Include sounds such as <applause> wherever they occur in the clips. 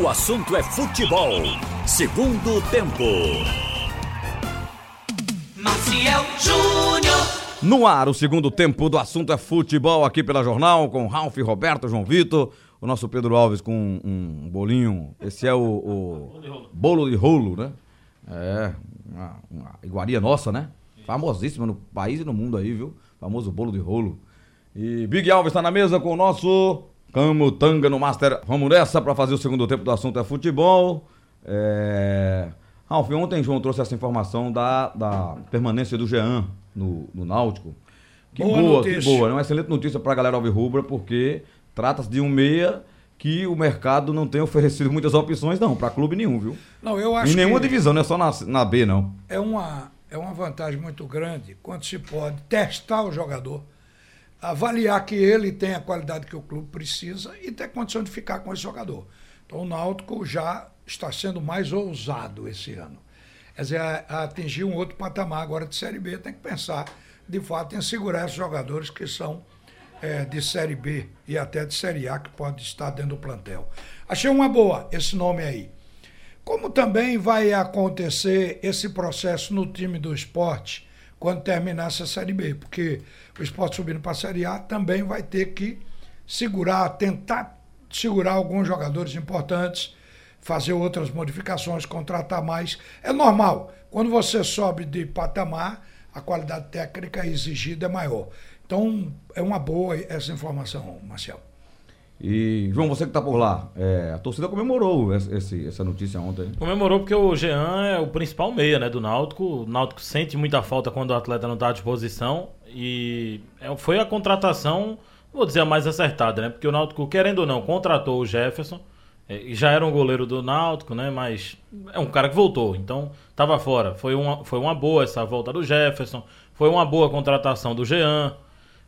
O assunto é futebol. Segundo tempo. Maciel Júnior. No ar, o segundo tempo do assunto é futebol aqui pela Jornal, com Ralf, Roberto, João Vitor, o nosso Pedro Alves com um bolinho. Esse é o, o bolo de rolo, né? É, uma, uma iguaria nossa, né? Famosíssima no país e no mundo aí, viu? Famoso bolo de rolo. E Big Alves está na mesa com o nosso Camutanga no Master. Vamos nessa para fazer o segundo tempo do assunto é futebol. É... Ralf, ontem João trouxe essa informação da, da permanência do Jean no, no Náutico. Que Boa boa, que boa. É uma excelente notícia para a galera alvirrubra, porque trata-se de um meia que o mercado não tem oferecido muitas opções, não, para clube nenhum, viu? Não, eu acho Em nenhuma divisão, não é só na, na B, não. é uma, é uma vantagem muito grande quando se pode testar o jogador, avaliar que ele tem a qualidade que o clube precisa e ter condição de ficar com esse jogador. Então o Náutico já está sendo mais ousado esse ano. Quer dizer, a- a atingir um outro patamar agora de Série B, tem que pensar, de fato, em segurar esses jogadores que são eh, de Série B e até de Série A, que pode estar dentro do plantel. Achei uma boa esse nome aí. Como também vai acontecer esse processo no time do esporte quando terminar essa Série B, porque o esporte subindo para a Série A também vai ter que segurar, tentar segurar alguns jogadores importantes, fazer outras modificações, contratar mais. É normal. Quando você sobe de patamar, a qualidade técnica exigida é maior. Então, é uma boa essa informação, Marcelo. E, João, você que tá por lá, é, a torcida comemorou esse- essa notícia ontem. Comemorou porque o Jean é o principal meia né, do Náutico. O Náutico sente muita falta quando o atleta não está à disposição. E é- foi a contratação, vou dizer, a mais acertada, né? Porque o Náutico, querendo ou não, contratou o Jefferson. é, E já era um goleiro do Náutico, né? Mas é um cara que voltou, então estava fora. Foi uma, foi uma boa essa volta do Jefferson. Foi uma boa contratação do Jean.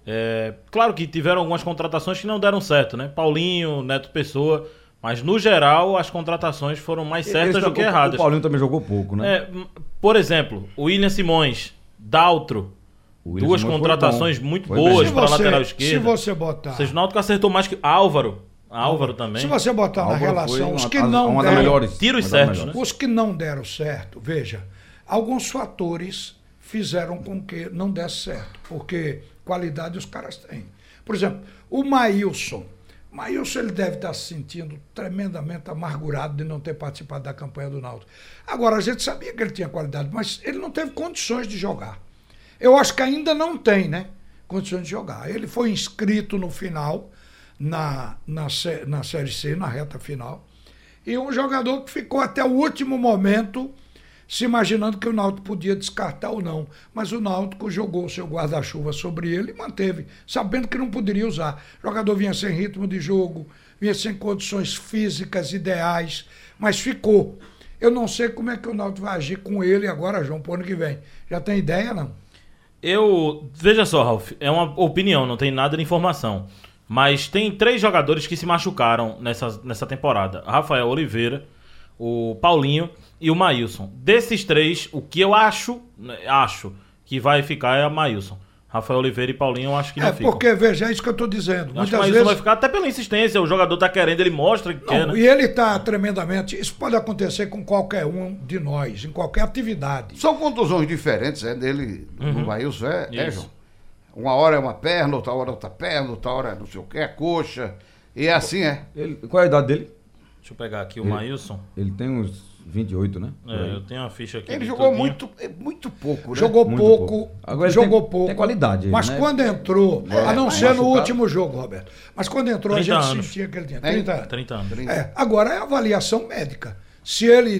É, claro que tiveram algumas contratações que não deram certo, né? Paulinho, Neto Pessoa. Mas no geral, as contratações foram mais certas Esse- do que o- erradas. O Paulinho também jogou pouco, né? É, por exemplo, o William Simões, Daltro. William duas Simões contratações muito Foi boas para você- lateral Se esquerda. você botar. Ou seja, o Náutico acertou mais que Álvaro. Álvaro também. Se você botar na Álvaro relação foi os uma- que uma não das deram, melhores. Uma certos, né? os que não deram certo, veja, alguns fatores fizeram com que não desse certo, porque qualidade os caras têm. Por exemplo, o Maílson. Maílson ele deve estar se sentindo tremendamente amargurado de não ter participado da campanha do Náutico. Agora, a gente sabia que ele tinha qualidade, mas ele não teve condições de jogar. Eu acho que ainda não tem, né? Condições de jogar. Ele foi inscrito no final, na, na, na Série C, na reta final. E um jogador que ficou até o último momento se imaginando que o Náutico podia descartar ou não. Mas o Náutico jogou o seu guarda-chuva sobre ele e manteve, sabendo que não poderia usar. O jogador vinha sem ritmo de jogo, vinha sem condições físicas ideais, mas ficou. Eu não sei como é que o Náutico vai agir com ele agora, João, pro ano que vem. Já tem ideia, não? Eu. Veja só, Ralf, é uma opinião, não tem nada de informação. Mas tem três jogadores que se machucaram nessa, nessa temporada: Rafael Oliveira, o Paulinho e o Maílson. Desses três, o que eu acho, né, acho que vai ficar é a Maílson. Rafael Oliveira e Paulinho eu acho que não É, ficam. porque, veja, é isso que eu estou dizendo. Eu acho que o Muitas Maílson vezes. vai ficar até pela insistência. O jogador tá querendo, ele mostra que quer, Não, né? E ele está tremendamente. Isso pode acontecer com qualquer um de nós, em qualquer atividade. São contusões diferentes, é dele, do Maílson, é, é. João? Uma hora é uma perna, outra hora é outra perna, outra hora é não sei o que, é coxa. E é assim, é. Ele- qual é a idade dele? Deixa eu pegar aqui o Maílson. Ele tem uns 28, né? É, eu tenho uma ficha aqui. Ele jogou tudinho. muito, é, muito pouco, né? Jogou Muito pouco, pouco. Agora ele jogou tem- pouco. tem qualidade, Mas né? quando entrou, a não mas ser no último jogo, Roberto. Mas quando entrou, a 30 gente anos. sentia que ele tinha Tem 30 anos. 30 anos. É, agora é avaliação médica. Se ele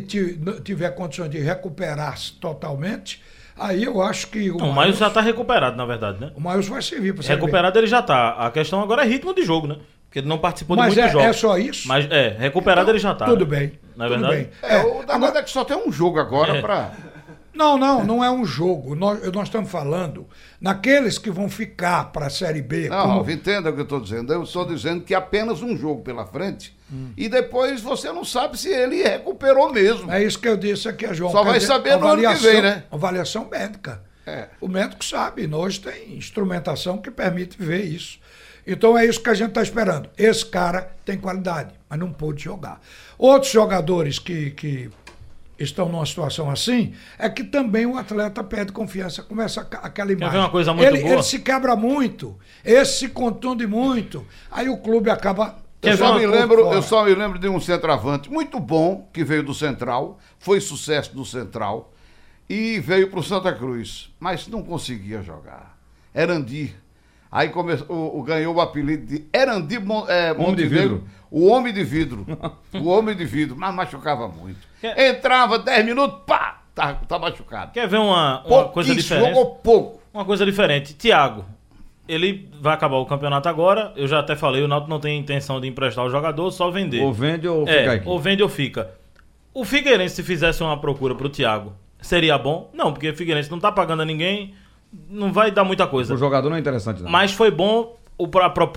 tiver condições de recuperar-se totalmente, aí eu acho que o Não, o Maílson já tá recuperado, na verdade, né? o Maílson vai servir para. Recuperado ele já tá. A questão agora é ritmo de jogo, né? Porque ele não participou Mas de muitos é, jogos. é só isso? Mas é, recuperado ele já tá. Tudo né? bem. Não é tudo verdade? bem. É, É, o danado é que só tem um jogo agora É. pra. Não, não, não é um jogo. Nós, nós estamos falando naqueles que vão ficar para a Série B. Não, como- entenda o que eu estou dizendo. Eu estou dizendo que é apenas um jogo pela frente. E depois você não sabe se ele recuperou mesmo. É isso que eu disse aqui a João. Só Quer vai dizer, saber no ano que vem, né? Avaliação médica. É. O médico sabe, hoje tem instrumentação que permite ver isso. Então é isso que a gente está esperando. Esse cara tem qualidade, mas não pôde jogar. Outros jogadores que, que estão numa situação assim, é que também o atleta perde confiança, começa a- aquela imagem. ver uma coisa muito ele, boa? ele se quebra muito, esse se contunde muito, aí o clube acaba. Quer Eu só, me lembro, eu só me lembro de um centroavante muito bom que veio do Central, foi sucesso do Central e veio para o Santa Cruz, mas não conseguia jogar. Erandir. Aí começou, o, o- ganhou o apelido de Erandir Mon, é, Homem de Montenegro, vidro. o homem de vidro. <laughs> o homem de vidro, mas machucava muito. Quer- Entrava 10 minutos, pá, tá, tá machucado. Quer ver uma, uma coisa diferente? Jogou pouco. Uma coisa diferente. Thiago, ele vai acabar o campeonato agora. Eu já até falei, o Náutico não tem intenção de emprestar o jogador, só vender. Ou vende ou fica é, aqui. ou vende ou fica. O Figueirense, se fizesse uma procura pro Thiago, seria bom? Não, porque o Figueirense não tá pagando a ninguém, não vai dar muita coisa. O jogador não é interessante, não. Mas foi bom, o,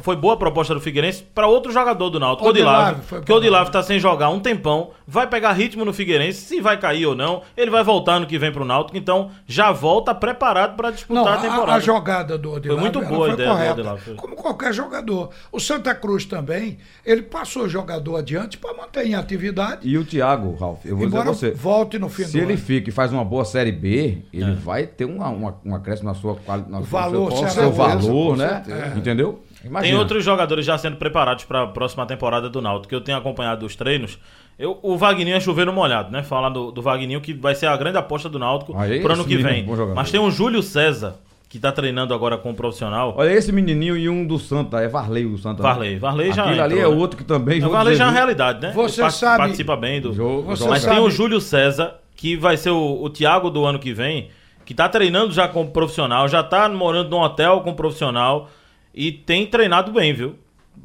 foi boa a proposta do Figueirense para outro jogador do Náutico, Odilave, Odilave. foi Porque bom. o Odilave tá sem jogar um tempão, vai pegar ritmo no Figueirense, se vai cair ou não, ele vai voltar ano que vem pro Náutico, então já volta preparado para disputar Não, a temporada. a, a jogada do Odilave muito ela boa a foi ideia do correta, Odilave, foi. como qualquer jogador. O Santa Cruz também, ele passou o jogador adiante para manter em atividade, E o Thiago, Ralf, eu vou embora dizer você. volte no fim Se do ele ano. fica e faz uma boa Série B, ele É. vai ter uma, uma, um acréscimo na sua qualidade. valor, seu, seu valor, né? certeza. Entendeu? Tem Imagina. outros jogadores já sendo preparados para a próxima temporada do Náutico, que eu tenho acompanhado os treinos. Eu, o Vagninho é chover no molhado, né? Falar do, do Vagninho, que vai ser a grande aposta do Náutico Aí, pro ano que vem. Mas tem o Júlio César, que tá treinando agora com o profissional. Olha, esse menininho e um do Santa, é Varley do Santa. né? Varley. Varley já Aquilo ali é né? outro que também... O Varley já é uma realidade, né? Você Ele sabe- Participa bem do. Jogo- Você Mas sabe- tem o Júlio César, que vai ser o, o Thiago do ano que vem, que tá treinando já como profissional, já tá morando num hotel com profissional e tem treinado bem, viu?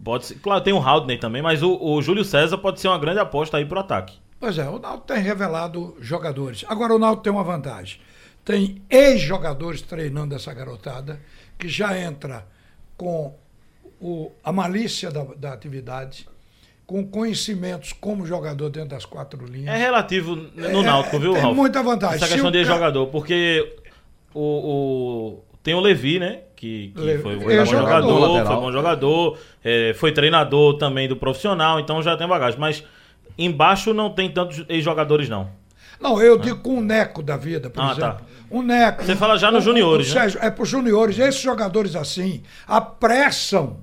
Pode ser, claro, tem o Haldney também, mas o, o Júlio César pode ser uma grande aposta aí pro ataque. Pois é, o Náutico tem revelado jogadores. Agora o Náutico tem uma vantagem. Tem ex-jogadores treinando essa garotada, que já entra com o- a malícia da, da atividade, com conhecimentos como jogador dentro das quatro linhas. É relativo no É, Náutico, viu, tem Ralf? muita vantagem. Essa questão de jogador, porque o, o- tem o Levi, né? Que, que Le- foi, é foi bom jogador. jogador, foi bom jogador, é, foi treinador também do profissional, então já tem bagagem. Mas embaixo não tem tantos ex-jogadores, não. Não, eu digo com o Neco da vida, por Ah, exemplo. tá. O Neco. Você fala já nos o- o- juniores, o né? Sérgio, É para os juniores. Esses jogadores assim apressam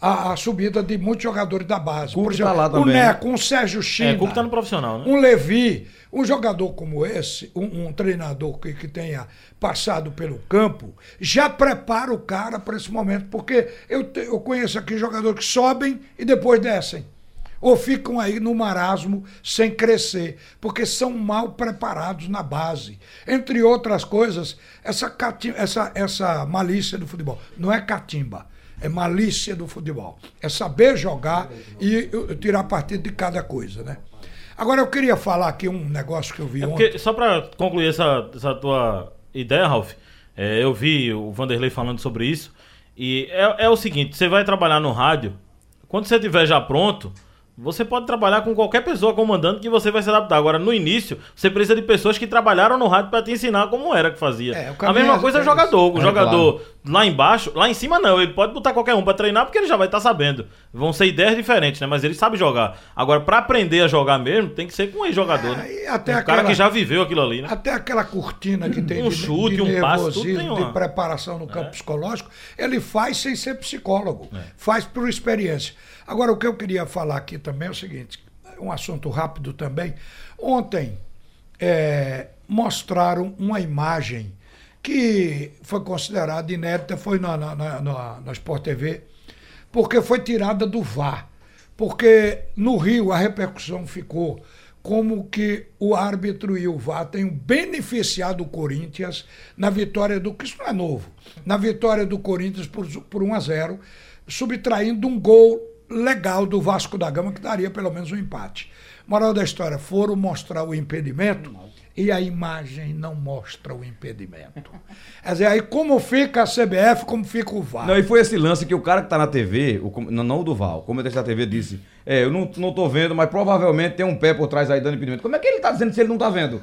a, a subida de muitos jogadores da base. Cuco por exemplo, tá lá o. Neco, um Sérgio China. É, Cuco tá no profissional, né? Um Levi, um jogador como esse, um, um treinador que, que tenha passado pelo campo, já prepara o cara para esse momento. Porque eu, te- eu conheço aqui jogadores que sobem e depois descem. Ou ficam aí no marasmo sem crescer, porque são mal preparados na base. Entre outras coisas, essa, cati- essa, essa malícia do futebol. Não é catimba, é malícia do futebol. É saber jogar e tirar partido de cada coisa, né? Agora eu queria falar aqui um negócio que eu vi É ontem. porque, só pra concluir essa, essa tua ideia, Ralf, é, eu vi o Vanderlei falando sobre isso. E é, é o seguinte: você vai trabalhar no rádio, quando você estiver já pronto. Você pode trabalhar com qualquer pessoa comandando que você vai se adaptar. Agora, no início, você precisa de pessoas que trabalharam no rádio para te ensinar como era que fazia. É, a mesma é- coisa é o é jogador. O É, jogador lá embaixo, lá em cima não, ele pode botar qualquer um para treinar porque ele já vai estar sabendo. Vão ser ideias diferentes, né? Mas ele sabe jogar. Agora, para aprender a jogar mesmo, tem que ser com um ex-jogador, né? É, e até um cara que já viveu aquilo ali, né? Até aquela cortina que tem Um de, chute, de um passe, tudo tem uma- de preparação no campo psicológico, ele faz sem ser psicólogo, É. faz por experiência. Agora, o que eu queria falar aqui também é o seguinte, um assunto rápido também. Ontem é, mostraram uma imagem que foi considerada inédita, foi na, na, na, na, Sport TV, porque foi tirada do VAR. Porque no Rio a repercussão ficou como que o árbitro e o VAR tenham beneficiado o Corinthians na vitória do. que Isso não é novo. Na vitória do Corinthians por, por 1 a 0 subtraindo um gol legal do Vasco da Gama, que daria pelo menos um empate. Moral da história, foram mostrar o impedimento e a imagem não mostra o impedimento. <laughs> Quer dizer, aí como fica a CBF, como fica o VAR. Não, e foi esse lance que o cara que tá na TV, o, não, não o Duval, o comentarista da TV disse: É, eu não, não tô vendo, mas provavelmente tem um pé por trás aí dando impedimento. Como é que ele tá dizendo se ele não tá vendo?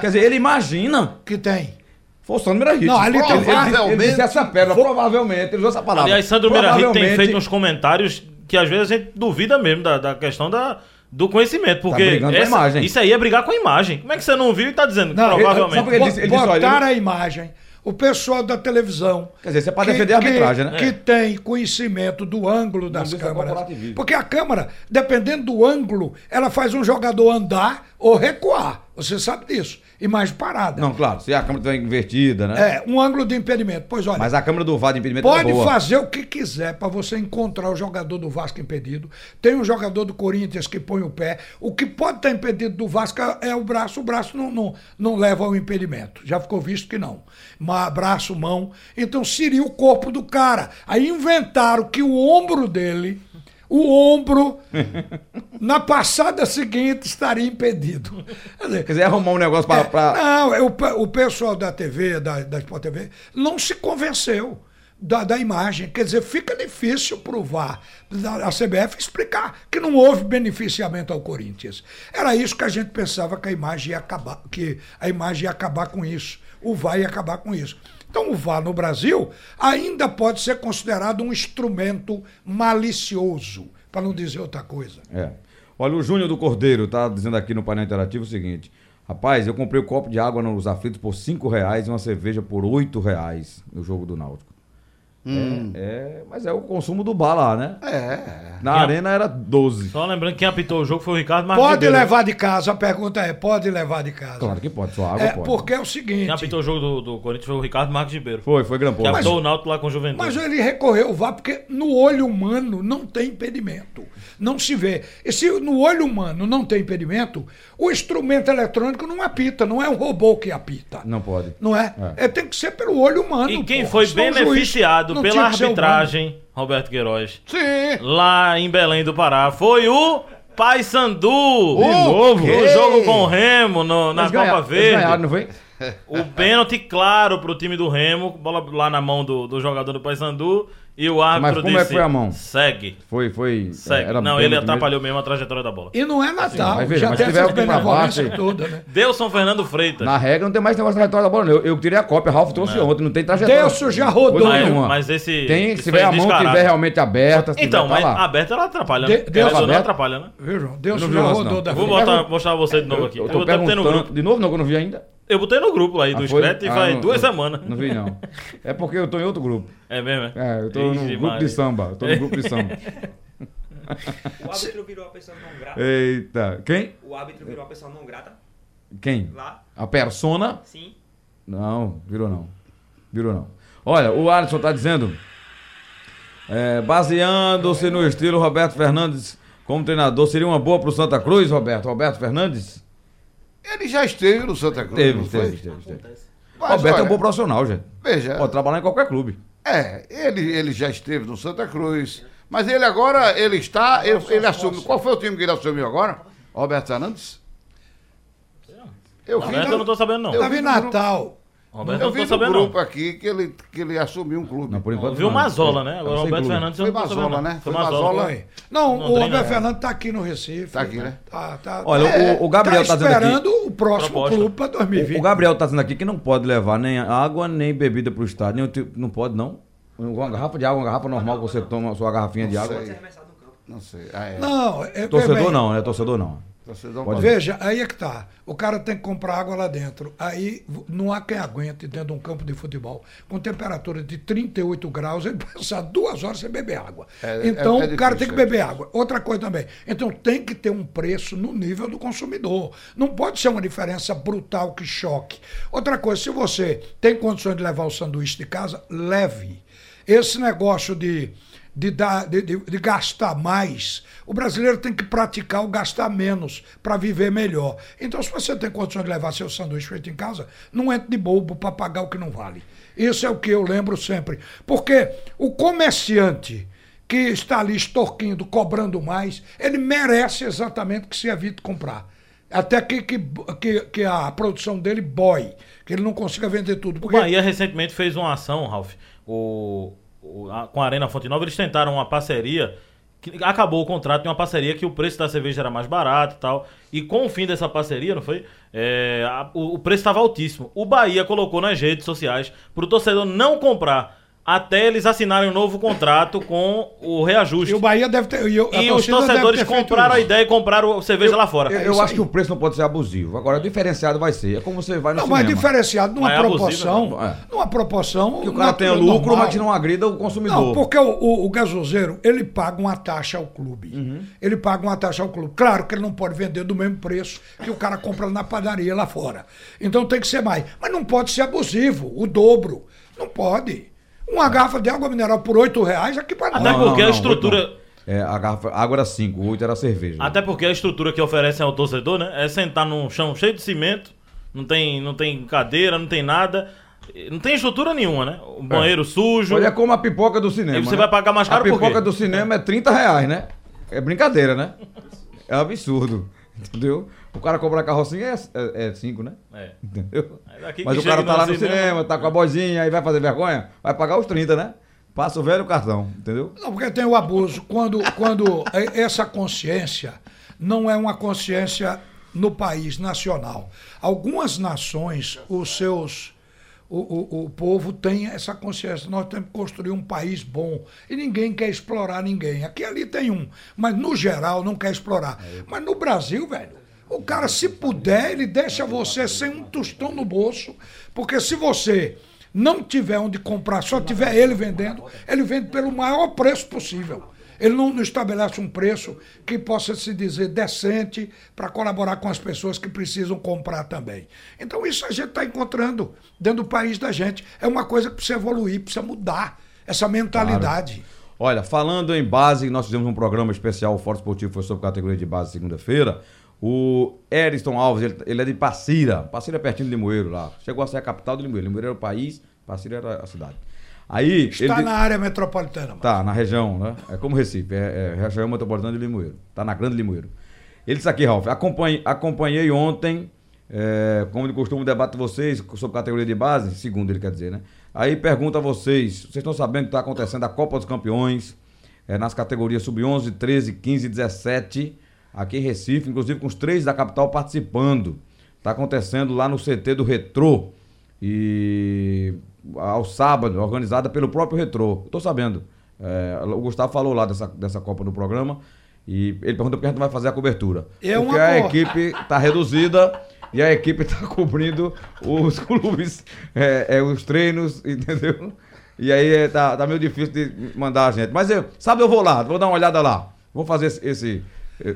Quer dizer, ele imagina. Que tem. Foi o Sandro Mirahit. Não, ali tem ele, ele, ele disse essa pérola, provavelmente, ele usou essa palavra. Aliás, Sandro Mirahit tem Provavelmente- feito uns comentários que às vezes a gente duvida mesmo da, da questão da, do conhecimento. Porque brigando com a essa- imagem. isso aí é brigar com a imagem. Como é que você não viu e tá dizendo? Não, provavelmente. por Ele disse- ele disse, olha, botar não- a imagem. O pessoal da televisão. Quer dizer, você pode defender a arbitragem, né? Que É. tem conhecimento do ângulo das é câmeras. Porque a câmera, dependendo do ângulo, ela faz um jogador andar ou recuar. Você sabe disso. Imagem parada. Não, claro, se a câmera estiver invertida, né? É, um ângulo de impedimento. Pois olha. Mas a câmera do VAR de impedimento Pode é fazer o que quiser para você encontrar o jogador do Vasco impedido. Tem um jogador do Corinthians que põe o pé. O que pode estar impedido do Vasco é o braço. O braço não, não, não leva ao impedimento. Já ficou visto que não. Mas braço, mão. Então seria o corpo do cara. Aí inventaram que o ombro dele. O ombro, <laughs> na passada seguinte, estaria impedido. Quer dizer, arrumar um negócio pra. é, pra- Não, é o, pe- o pessoal da TV, da, da Sport TV, não se convenceu da, da imagem. Quer dizer, fica difícil provar da- a CBF explicar que não houve beneficiamento ao Corinthians. Era isso que a gente pensava que a imagem ia acabar, que a imagem ia acabar com isso. O VAR ia acabar com isso. Então, o VAR no Brasil ainda pode ser considerado um instrumento malicioso, para não dizer outra coisa. É. Olha, o Júnior do Cordeiro tá dizendo aqui no painel interativo o seguinte. Rapaz, eu comprei um copo de água nos aflitos por 5 reais e uma cerveja por 8 reais no jogo do Náutico. É, é, mas é o consumo do bar lá, né? É. Na Quem- arena era 12. Só lembrando que quem apitou o jogo foi o Ricardo Marques Pode Ribeiro. levar de casa, a pergunta é: pode levar de casa? Claro que pode, só água É, pode. porque é o Quem seguinte. apitou o jogo do, do Corinthians foi o Ricardo Marques Ribeiro. Foi, foi Grampou. Que apitou o Náutico lá com o Juventude. Mas ele recorreu ao VAR porque no olho humano não tem impedimento. Não se vê. E se no olho humano não tem impedimento, o instrumento eletrônico não apita, não é um robô que apita. Não pode. Não é? é? tem que ser pelo olho humano. E quem porra, foi senão não pela arbitragem, Roberto Queiroz, Sim. lá em Belém do Pará, foi o Paysandu. De novo? O jogo com o Remo no- na Eles Copa Verde. ganharam, não foi? O pênalti claro pro time do Remo, bola lá na mão do, do jogador do Paysandu. E o árbitro Mas como é que disse, foi a mão? Segue, Foi, foi. segue. era Não, ele atrapalhou mesmo a trajetória da bola. E não é Natal, mas veja, já mas tem se tiver essa benevolência toda, né? Delson Fernando Freitas. Na regra não tem mais negócio de trajetória da bola, não. Eu, eu tirei a cópia, Ralf trouxe ontem, não tem trajetória. Delso já rodou. Mas, nenhuma. mas esse. Tem, se tiver a mão descarado. estiver realmente aberta, se Então, tiver, mas tá lá. aberta ela atrapalha, De- né? Deus ou não atrapalha, né? Não vi já rodou não. da Eu vou mostrar você de novo aqui. Eu, tô perguntando. De novo, não, que eu não vi ainda. Eu botei no grupo aí do Ah, foi? Screte e Ah, faz não- duas não- semanas. Não vi, não. É porque eu tô em outro grupo. É mesmo, é? É, eu tô no Ixi, grupo Maria. de samba. Eu tô no grupo de samba. <laughs> O árbitro virou uma pessoa não grata. Eita. Quem? O árbitro virou uma pessoa não grata. Quem? Lá, A persona? sim. Não, virou não. Virou não. Olha, o Alisson tá dizendo. é, Baseando-se no estilo Roberto Fernandes como treinador, seria uma boa pro Santa Cruz, Roberto? Roberto Fernandes? Ele já esteve no Santa Cruz. Teve, não teve, foi? teve, teve. Mas, Roberto é olha, um bom profissional, gente. Veja, Pode trabalhar em qualquer clube. é, ele, ele já esteve no Santa Cruz. Mas ele agora, ele está, ele, ele assume. Qual foi o time que ele assumiu agora? Roberto Fernandes? Eu vi, Roberto, no- eu não tô sabendo, não. Eu vi Natal. Roberto, eu vi no sabendo, grupo não. aqui que ele, que ele assumiu um clube. Não, por enquanto. Viu. Mazola, né? Agora o Roberto clube. Fernandes eu Foi Mazola, né? Foi Mazola. Foi. Não, Não o Roberto é. Fernandes tá aqui no Recife. Tá aqui, né? Tá, tá, Olha, é, o- o Gabriel tá dizendo aqui- esperando o próximo Proposta. clube para 2020. O Gabriel tá dizendo aqui que não pode levar nem água nem bebida pro estádio. Nem o tipo- não pode, não? Uma garrafa de água, uma garrafa normal que você toma, a sua garrafinha de água. Não sei. Ah, é. Não, é, Torcedor bem, não, né? Torcedor não. Pode. Veja, aí é que tá. O cara tem que comprar água lá dentro. Aí não há quem aguente dentro de um campo de futebol. Com temperatura de 38 graus, ele <laughs> passar duas horas sem beber água. É- então é- é o cara difícil, tem que é beber água. Outra coisa também. Então tem que ter um preço no nível do consumidor. Não pode ser uma diferença brutal que choque. Outra coisa, se você tem condições de levar o sanduíche de casa, leve. Esse negócio de, de, dar, de, de- de gastar mais, o brasileiro tem que praticar o gastar menos para viver melhor. Então, se você tem condições de levar seu sanduíche feito em casa, não entre de bobo para pagar o que não vale. Isso é o que eu lembro sempre. Porque o comerciante que está ali extorquindo, cobrando mais, ele merece exatamente que se evite comprar. Até que, que, que, que a produção dele boie, que ele não consiga vender tudo. O Porque Bahia recentemente fez uma ação, Ralf, o, o- com a Arena Fonte Nova. Eles tentaram uma parceria acabou o contrato de uma parceria que o preço da cerveja era mais barato e tal. E com o fim dessa parceria, não foi? É, a- o, o preço estava altíssimo. O Bahia colocou nas redes sociais para o torcedor não comprar até eles assinarem um novo contrato com o reajuste. E o Bahia deve ter. E, a E os torcedores compraram a ideia e compraram a cerveja lá fora. Eu, eu acho que o preço não pode ser abusivo. Agora, diferenciado vai ser. É como você vai no Não, mas cinema. diferenciado numa Mas é abusivo, proporção. não. É. Numa proporção. Que o cara tenha lucro, normal. mas que não agrida o consumidor. Não, porque o, o, o gasoseiro, ele paga uma taxa ao clube. Uhum. Ele paga uma taxa ao clube. Claro que ele não pode vender do mesmo preço que o cara compra na padaria lá fora. Então tem que ser mais. Mas não pode ser abusivo, o dobro. Não pode. Uma garrafa de água mineral por 8 reais aqui para Até porque a estrutura- oito não. É, a garrafa, a água era 5, 8 era cerveja. Até porque a estrutura que oferecem ao torcedor, né? É sentar num chão cheio de cimento, não tem, não tem cadeira, não tem nada. Não tem estrutura nenhuma, né? O banheiro sujo. Olha como a pipoca do cinema. E você né? vai pagar mais caro A por quê? pipoca do cinema é 30 reais, né? É brincadeira, né? É absurdo. Entendeu? O cara compra a carrocinha é 5, né? É. Entendeu? Daqui Mas o cara tá lá no cinema- cinema, tá com a boizinha, aí vai fazer vergonha, vai pagar os 30, né? Passa o velho cartão, entendeu? Não, porque tem o abuso. Quando, quando é- essa consciência não é uma consciência no país nacional. Algumas nações, os seus. O, o, o povo tem essa consciência. Nós temos que construir um país bom. E ninguém quer explorar ninguém. Aqui ali tem um. Mas no geral não quer explorar. Mas no Brasil, velho, o cara, se puder, ele deixa você sem um tostão no bolso. Porque se você não tiver onde comprar, só tiver ele vendendo, ele vende pelo maior preço possível. Ele não, não estabelece um preço que possa se dizer decente para colaborar com as pessoas que precisam comprar também. Então, isso a gente está encontrando dentro do país da gente. É uma coisa que precisa evoluir, precisa mudar essa mentalidade. Olha, falando em base, nós fizemos um programa especial, o Forte Esportivo foi sobre categoria de base segunda-feira. O Eriston Alves, ele, ele é de Passira, Passira é pertinho de Limoeiro lá. Chegou a ser a capital de Limoeiro. Limoeiro era o país, Passira era a cidade. Aí. Está ele- na área metropolitana. mano. Tá, na região, né? É como Recife, é, é região metropolitana de Limoeiro. Tá na Grande Limoeiro. Ele disse aqui, Ralf, acompanhei, acompanhei ontem, é, como de costume, o debate de vocês sobre categoria de base, segundo ele quer dizer, né? Aí pergunta a vocês, vocês estão sabendo que está acontecendo a Copa dos Campeões, é, nas categorias sub-11, 13, 15 e 17, aqui em Recife, inclusive com os três da capital participando. Está acontecendo lá no CT do Retrô. E ao sábado, organizada pelo próprio Retrô. Tô sabendo. É, o Gustavo falou lá dessa, dessa Copa no programa. E ele pergunta por que a gente vai fazer a cobertura. É Porque a equipe tá reduzida e a equipe tá <laughs> cobrindo os clubes, é, é, os treinos, <laughs> entendeu? E aí é, tá, tá meio difícil de mandar a gente. Mas eu, sabe, eu vou lá, vou dar uma olhada lá. Vou fazer esse, esse,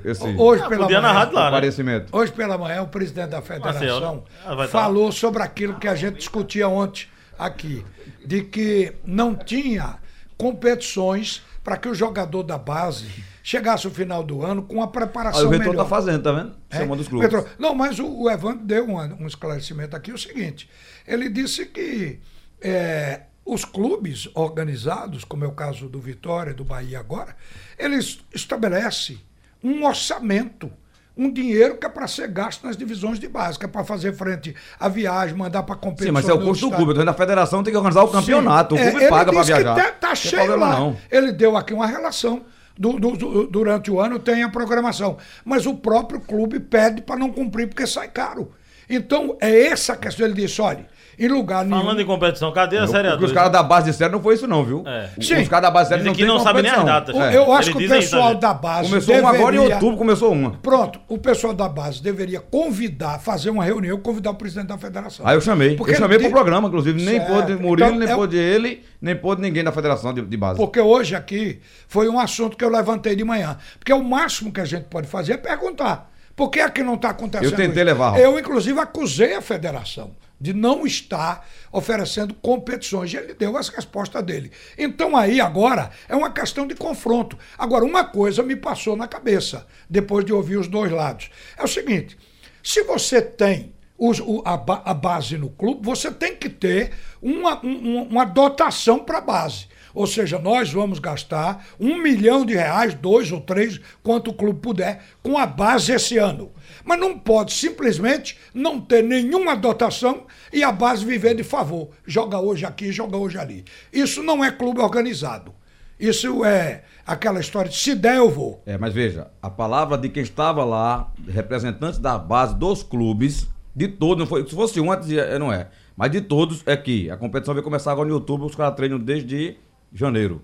esse Hoje Ah, pela podia manhã, lá, né? Hoje pela manhã, o presidente da federação Marcelo? Ah, falou sobre aquilo que a gente discutia ontem aqui, de que não tinha competições para que o jogador da base chegasse ao final do ano com Aí preparação o Retrô melhor. tá fazendo, tá vendo? É? Chamando os clubes. Não, mas o, o Evandro deu um, um esclarecimento aqui, o seguinte, ele disse que é, os clubes organizados, como é o caso do Vitória e do Bahia agora, eles estabelecem um orçamento, um dinheiro que é para ser gasto nas divisões de base, que é para fazer frente à viagem, mandar para competição. Sim, mas é o custo do clube. Então a federação tem que organizar o campeonato. Sim. O É, clube ele paga que viajar. Tá, tá cheio problema, lá. não. Ele deu aqui uma relação. do- do- do- durante o ano tem a programação. Mas o próprio clube pede para não cumprir porque sai caro. Então, é essa a questão. Ele disse: olha, em lugar nenhum. Falando em competição, cadê a Série O que A2? os caras da base disseram não foi isso, não, viu? É. Sim. Os caras da base disseram não que não sabem nem as datas. É. Eu acho Eles que o isso, pessoal da base. Começou uma agora em deveria- outubro, começou uma. Pronto, o pessoal da base deveria convidar, fazer uma reunião, convidar o presidente da federação. Aí eu chamei. Porque eu chamei de- pro programa, inclusive. Nem Certo. pôde Murilo, Então, nem é- pôde ele, nem pôde ninguém da federação de, de base. Porque hoje aqui foi um assunto que eu levantei de manhã. Porque o máximo que a gente pode fazer é perguntar. Por que é que não está acontecendo Eu tentei isso? levar. Eu, inclusive, acusei a federação de não estar oferecendo competições. E ele deu as respostas dele. Então, aí, agora, é uma questão de confronto. Agora, uma coisa me passou na cabeça, depois de ouvir os dois lados. É o seguinte: se você tem os- o- a, a base no clube, você tem que ter uma, um- um- uma dotação para a base. Ou seja, nós vamos gastar um milhão de reais, dois ou três, quanto o clube puder, com a base esse ano. Mas não pode simplesmente não ter nenhuma dotação e a base viver de favor. Joga hoje aqui, joga hoje ali. Isso não é clube organizado. Isso é aquela história de se der, eu vou. É, mas veja, a palavra de quem estava lá, representantes da base dos clubes, de todos, não foi, se fosse um, antes eh, não é, mas de todos é que a competição vai começar agora no YouTube, os caras treinam desde janeiro.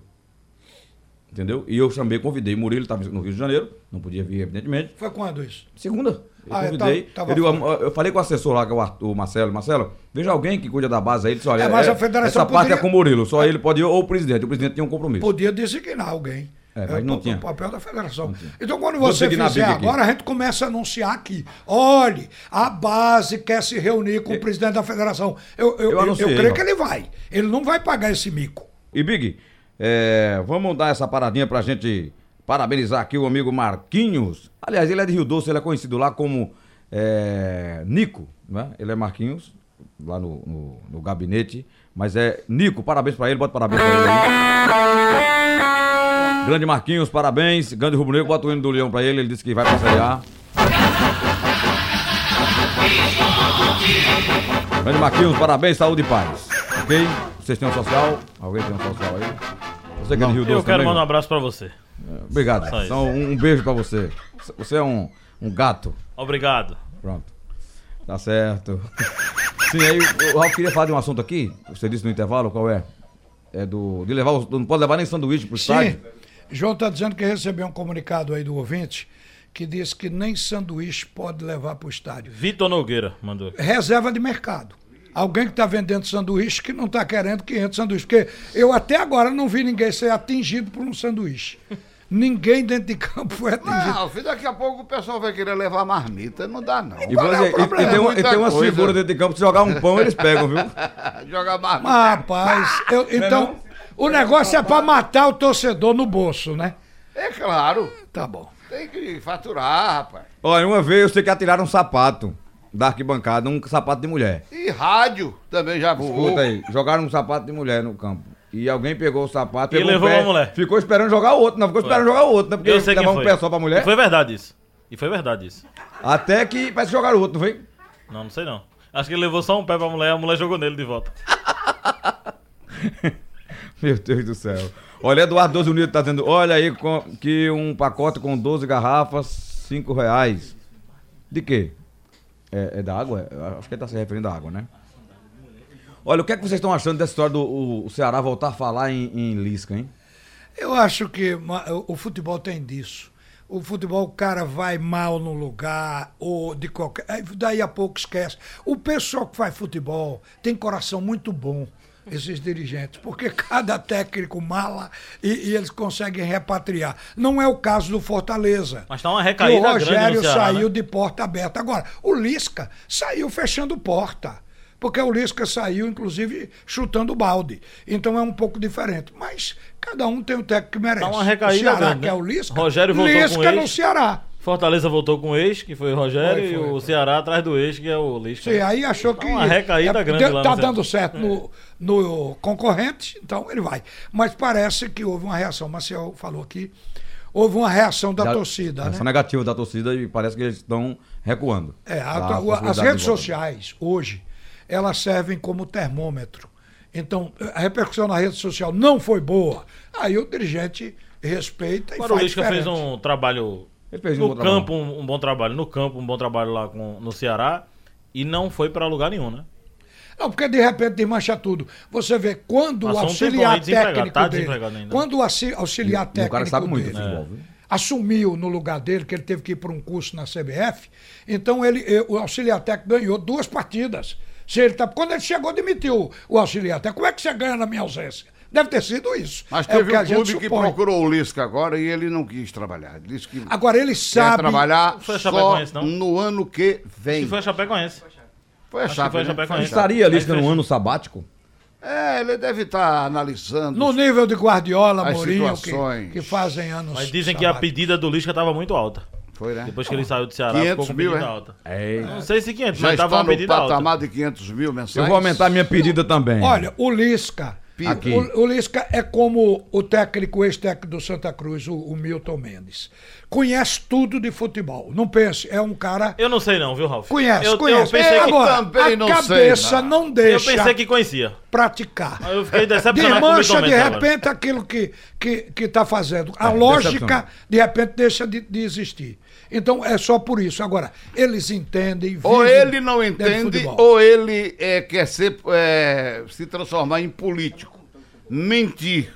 Entendeu? E eu chamei, convidei. Murilo estava no Rio de Janeiro, não podia vir, evidentemente. Foi quando isso? Segunda. Eu Ah, eu convidei. tava- tava eu, digo, eu falei com o assessor lá, que é o, Arthur- o Marcelo. Marcelo, veja alguém que cuida da base aí. Ele disse, olha, É, mas é- a federação essa parte poderia- é com o Murilo, só ele pode ir, ou o presidente. O presidente tinha um compromisso. Podia designar alguém. É, mas não o- tinha. O papel da federação. Então, quando você fizer agora, a gente começa a anunciar aqui. Olhe, a base quer se reunir com o presidente da federação. Eu, eu, Eu eu, eu anunciei, creio ó. que ele vai. Ele não vai pagar esse mico. E Big, é, vamos dar essa paradinha pra gente parabenizar aqui o amigo Marquinhos. Aliás, ele é de Rio Doce, ele é conhecido lá como é, Nico, né? Ele é Marquinhos, lá no, no, no gabinete. Mas é Nico, parabéns pra ele, bota parabéns pra ele aí. Grande Marquinhos, parabéns. Grande Rubro Negro, bota o hino do Leão pra ele, ele disse que vai pra Série. Grande Marquinhos, parabéns, saúde e paz. Ok? Vocês têm um social? Alguém tem um social aí? Você que é de Rio Doce Eu quero também? mandar um abraço pra você. Obrigado. Só. Então, um, um beijo pra você. Você é um, um gato. Obrigado. Pronto. Tá certo. <laughs> Sim, aí o Ralf queria falar de um assunto aqui. Você disse no intervalo, qual é? É do. De levar. os- Não pode levar nem sanduíche pro estádio. Sim. João está dizendo que recebeu um comunicado aí do ouvinte que diz que nem sanduíche pode levar para o estádio. Vitor Nogueira mandou reserva de mercado. Alguém que está vendendo sanduíche que não está querendo 500 sanduíches. Porque eu até agora não vi ninguém ser atingido por um sanduíche. Ninguém dentro de campo foi atingido. Não, filho, daqui a pouco o pessoal vai querer levar marmita. Não dá, não. E, Qual é você- e- e problema? tem, uma, e tem umas figuras dentro de campo, se jogar um pão, eles pegam, viu? <laughs> Jogar marmita. Mas, rapaz, eu- então, o negócio é para matar o torcedor no bolso, né? É claro. Tá bom. Tem que faturar, rapaz. Olha, uma vez eu sei que atiraram um sapato da arquibancada, um sapato de mulher. E rádio também já voou. Escuta aí, jogaram um sapato de mulher no campo. E alguém pegou o sapato, E pegou levou o pé, a mulher. ficou esperando jogar o outro, não ficou esperando jogar o outro, né? Porque Eu sei um foi. pé só pra mulher. E foi verdade isso. E foi verdade isso. Até que parece que jogaram o outro, não foi? Não, não sei não. Acho que ele levou só um pé pra mulher, a mulher jogou nele de volta. <laughs> Meu Deus do céu. Olha, Eduardo 12 Unidos tá dizendo, olha aí com- que um pacote com 12 garrafas, 5 reais. De quê? É, é da água? Eu Acho que ele tá se referindo à água, né? Olha, o que é que vocês estão achando dessa história do o, o Ceará voltar a falar em, em Lisca, hein? Eu acho que o, futebol tem disso. O futebol, o cara vai mal no lugar, ou de qualquer. aí Daí a pouco esquece. O pessoal que faz futebol tem coração muito bom, esses dirigentes, porque cada técnico mala e, e eles conseguem repatriar. Não é o caso do Fortaleza. Mas tá uma Que recaída o grande Rogério no Ceará, saiu né? de porta aberta. Agora, o Lisca saiu fechando porta. Porque o Lisca saiu, inclusive, chutando balde. Então é um pouco diferente. Mas cada um tem o técnico que merece. Tá uma recaída o Ceará grande, né? o Lisca. Rogério voltou Lisca o no. Ceará. Fortaleza voltou com o ex, que foi o Rogério, Foi, foi, e o foi. Ceará atrás do ex, que é o Lisca. Sim, aí achou que. uma recaída grande deu- lá Tá Ceará. dando certo no, no concorrente, então ele vai. Mas parece que houve uma reação. O Marcel falou aqui. Houve uma reação da, torcida, Essa né? negativa da torcida e parece que eles estão recuando. É, a- Da a- as redes sociais, hoje, elas servem como termômetro. Então, a repercussão na rede social não foi boa. Aí o dirigente respeita e Agora o faz Lisca fez diferente. um trabalho Ele fez um no bom campo, um, um bom trabalho. No campo, um bom trabalho lá com, no Ceará. E não foi pra lugar nenhum, né? Não, porque de repente desmancha tudo. Você vê, quando Passou o um auxiliar aí desempregado, técnico tá dele, desempregado ainda. quando o auxi- auxiliar E o técnico cara sabe muito dele de futebol, viu? assumiu no lugar dele, que ele teve que ir para um curso na CBF, então ele, o auxiliar técnico ganhou duas partidas. Se ele tá, quando ele chegou, demitiu o auxiliar técnico. Como é que você ganha na minha ausência? Deve ter sido isso. Mas É o teve a um gente clube que procurou o Lisca agora e ele não quis trabalhar. Ele disse que Agora ele quer sabe. trabalhar Foi a só Chapecoense, não? no ano que vem. Que foi a Chapecoense. Foi a a né? Chapecoense. Estaria Aí Lisca num fechou. ano sabático? É, ele deve estar analisando. No nível de Guardiola, As Mourinho, que, situações. que fazem anos. Mas dizem que a pedida do Lisca tava muito alta. Foi, né? Depois que ele saiu do Ceará, 500 ficou com mil, pedida é? alta. É. Não sei se 500, Já mas tava está uma no pedida alta. patamar de 500 mil mensais. Eu vou aumentar minha pedida também. Olha, o Lisca. Aqui. O, o Lisca é como o técnico, o ex-técnico do Santa Cruz, o, o Milton Mendes. Conhece tudo de futebol. Não pense, é um cara. Eu não sei não, viu, Ralf? Conhece, eu, conhece. Eu pensei, É, que, agora, também a não sei, cabeça não. não, eu deixa. pensei que conhecia. praticar. Aí Eu fiquei decepcionado com o Desmancha de Mendes agora. repente aquilo que que que está fazendo. A É, lógica de repente deixa de, de existir. Então é só por isso. Agora eles entendem. Ou ele não entende, futebol. ou ele é, quer ser, é, se transformar em político. Mentir.